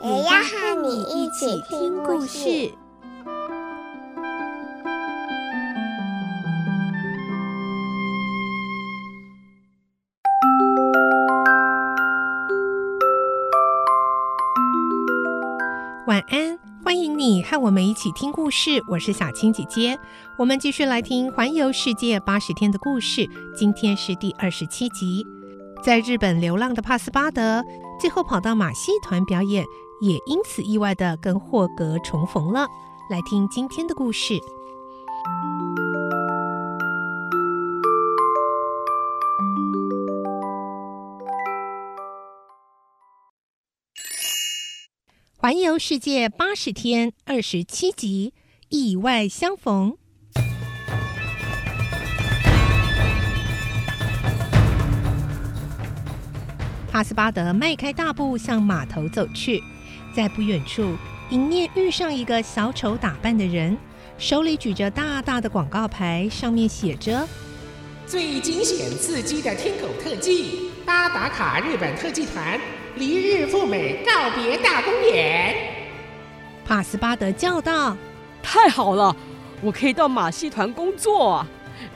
也要和你一起听故事。晚安，欢迎你和我们一起听故事。我是小青姐姐，我们继续来听《环游世界八十天》的故事。今天是第二十七集。在日本流浪的帕斯巴德，最后跑到马戏团表演，也因此意外的跟霍格重逢了。来听今天的故事。环游世界八十天，二十七集，意外相逢。帕斯巴德迈开大步向码头走去，在不远处迎面遇上一个小丑打扮的人，手里举着大大的广告牌，上面写着：“最惊险刺激的天狗特技，巴达卡日本特技团。”离日赴美告别大公演，帕斯巴德叫道：“太好了，我可以到马戏团工作啊！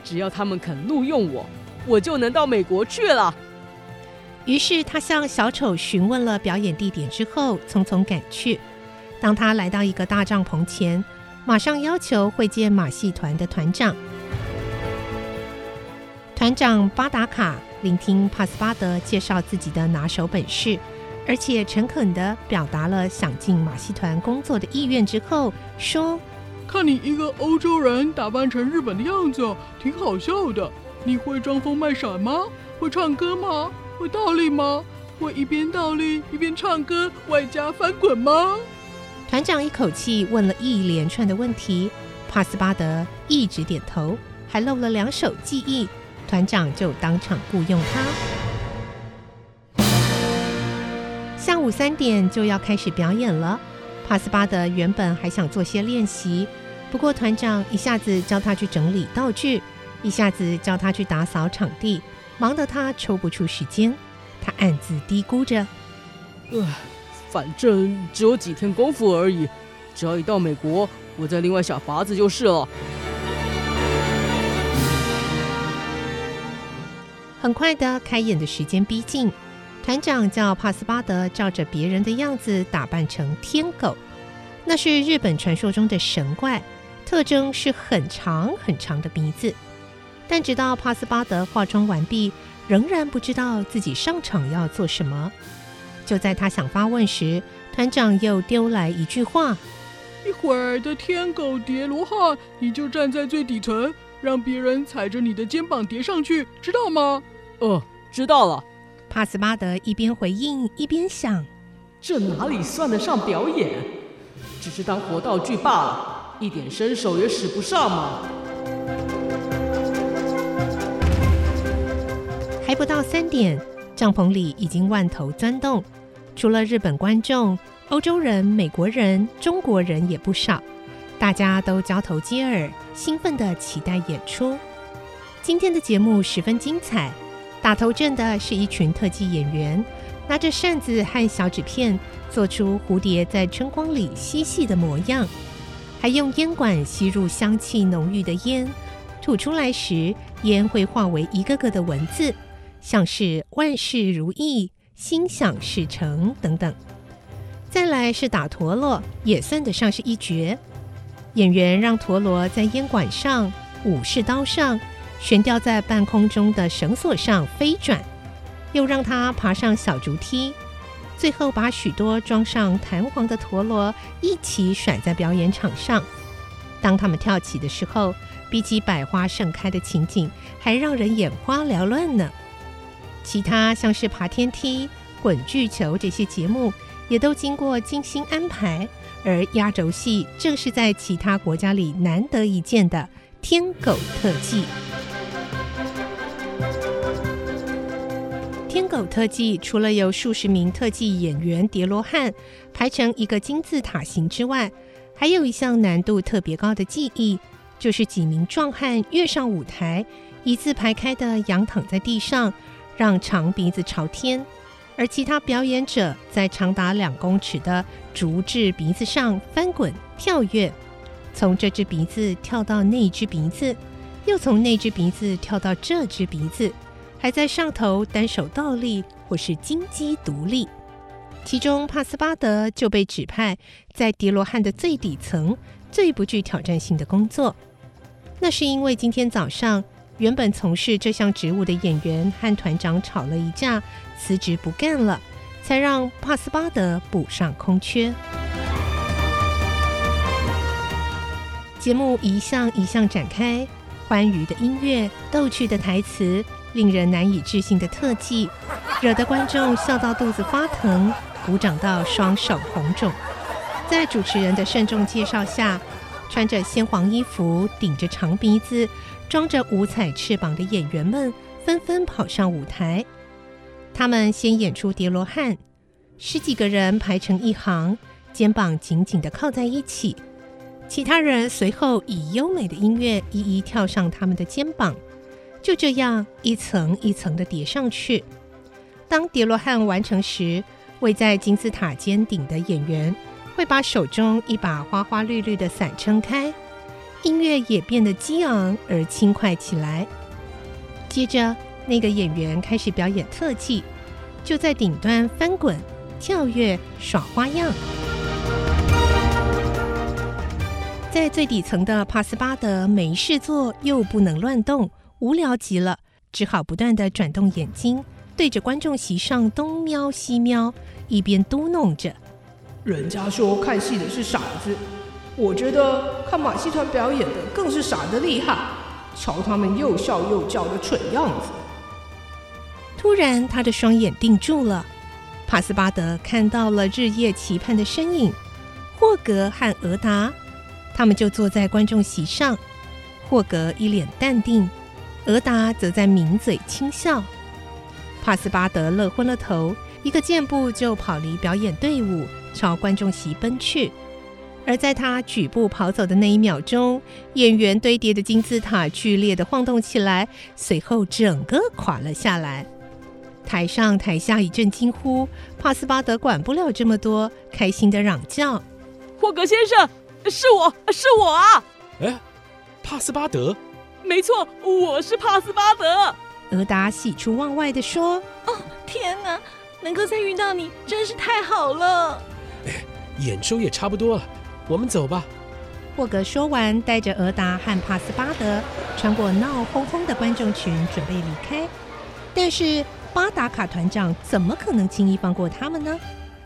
只要他们肯录用我，我就能到美国去了。”于是他向小丑询问了表演地点之后，匆匆赶去。当他来到一个大帐篷前，马上要求会见马戏团的团长。团长巴达卡聆听帕斯巴德介绍自己的拿手本事。而且诚恳地表达了想进马戏团工作的意愿之后，说：“看你一个欧洲人打扮成日本的样子，挺好笑的。你会装疯卖傻吗？会唱歌吗？会倒立吗？会一边倒立一边唱歌，外加翻滚吗？”团长一口气问了一连串的问题，帕斯巴德一直点头，还露了两手记忆，团长就当场雇佣他。下午三点就要开始表演了，帕斯巴德原本还想做些练习，不过团长一下子叫他去整理道具，一下子叫他去打扫场地，忙得他抽不出时间。他暗自嘀咕着：“呃，反正只有几天功夫而已，只要一到美国，我再另外想法子就是了。”很快的，开演的时间逼近。团长叫帕斯巴德照着别人的样子打扮成天狗，那是日本传说中的神怪，特征是很长很长的鼻子。但直到帕斯巴德化妆完毕，仍然不知道自己上场要做什么。就在他想发问时，团长又丢来一句话：“一会儿的天狗叠罗汉，你就站在最底层，让别人踩着你的肩膀叠上去，知道吗？”“哦，知道了。”帕斯巴德一边回应一边想：“这哪里算得上表演？只是当活道具罢了，一点身手也使不上嘛。”还不到三点，帐篷里已经万头钻动，除了日本观众，欧洲人、美国人、中国人也不少，大家都交头接耳，兴奋地期待演出。今天的节目十分精彩。打头阵的是一群特技演员，拿着扇子和小纸片，做出蝴蝶在春光里嬉戏的模样，还用烟管吸入香气浓郁的烟，吐出来时，烟会化为一个个的文字，像是万事如意、心想事成等等。再来是打陀螺，也算得上是一绝。演员让陀螺在烟管上、武士刀上。悬吊在半空中的绳索上飞转，又让它爬上小竹梯，最后把许多装上弹簧的陀螺一起甩在表演场上。当他们跳起的时候，比起百花盛开的情景，还让人眼花缭乱呢。其他像是爬天梯、滚巨球这些节目，也都经过精心安排，而压轴戏正是在其他国家里难得一见的天狗特技。天狗特技除了有数十名特技演员叠罗汉排成一个金字塔形之外，还有一项难度特别高的技艺，就是几名壮汉跃上舞台，一字排开的仰躺在地上，让长鼻子朝天，而其他表演者在长达两公尺的竹制鼻子上翻滚跳跃，从这只鼻子跳到那只鼻子，又从那只鼻子跳到这只鼻子。还在上头单手倒立或是金鸡独立，其中帕斯巴德就被指派在叠罗汉的最底层、最不具挑战性的工作。那是因为今天早上原本从事这项职务的演员和团长吵了一架，辞职不干了，才让帕斯巴德补上空缺。节目一项一项展开，欢愉的音乐，逗趣的台词。令人难以置信的特技，惹得观众笑到肚子发疼，鼓掌到双手红肿。在主持人的慎重介绍下，穿着鲜黄衣服、顶着长鼻子、装着五彩翅膀的演员们纷纷跑上舞台。他们先演出叠罗汉，十几个人排成一行，肩膀紧紧地靠在一起。其他人随后以优美的音乐一一跳上他们的肩膀。就这样一层一层的叠上去。当叠罗汉完成时，位在金字塔尖顶的演员会把手中一把花花绿绿的伞撑开，音乐也变得激昂而轻快起来。接着，那个演员开始表演特技，就在顶端翻滚、跳跃、耍花样。在最底层的帕斯巴德没事做，又不能乱动。无聊极了，只好不断地转动眼睛，对着观众席上东瞄西瞄，一边嘟囔着：“人家说看戏的是傻子，我觉得看马戏团表演的更是傻得厉害。瞧他们又笑又叫的蠢样子。”突然，他的双眼定住了。帕斯巴德看到了日夜期盼的身影——霍格和俄达，他们就坐在观众席上。霍格一脸淡定。俄达则在抿嘴轻笑，帕斯巴德乐昏了头，一个箭步就跑离表演队伍，朝观众席奔去。而在他举步跑走的那一秒钟，演员堆叠的金字塔剧烈地晃动起来，随后整个垮了下来。台上台下一阵惊呼，帕斯巴德管不了这么多，开心地嚷叫：“霍格先生，是我是我啊！”哎，帕斯巴德。没错，我是帕斯巴德。俄达喜出望外地说：“哦，天哪，能够再遇到你，真是太好了。”哎，演出也差不多了，我们走吧。霍格说完，带着俄达和帕斯巴德穿过闹哄哄的观众群，准备离开。但是巴达卡团长怎么可能轻易放过他们呢？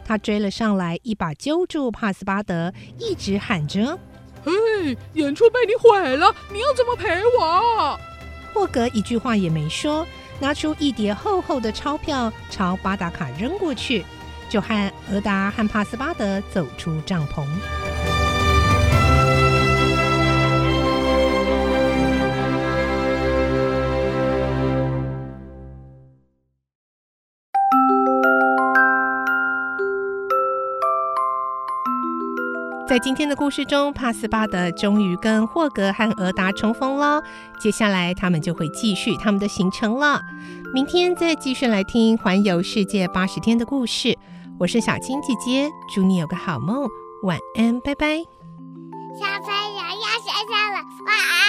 他追了上来，一把揪住帕斯巴德，一直喊着。嘿，演出被你毁了，你要怎么赔我？霍格一句话也没说，拿出一叠厚厚的钞票朝巴达卡扔过去，就和俄达和帕斯巴德走出帐篷。在今天的故事中，帕斯巴德终于跟霍格和俄达重逢了。接下来，他们就会继续他们的行程了。明天再继续来听环游世界八十天的故事。我是小青姐姐，祝你有个好梦，晚安，拜拜。小朋友要睡觉了，晚安。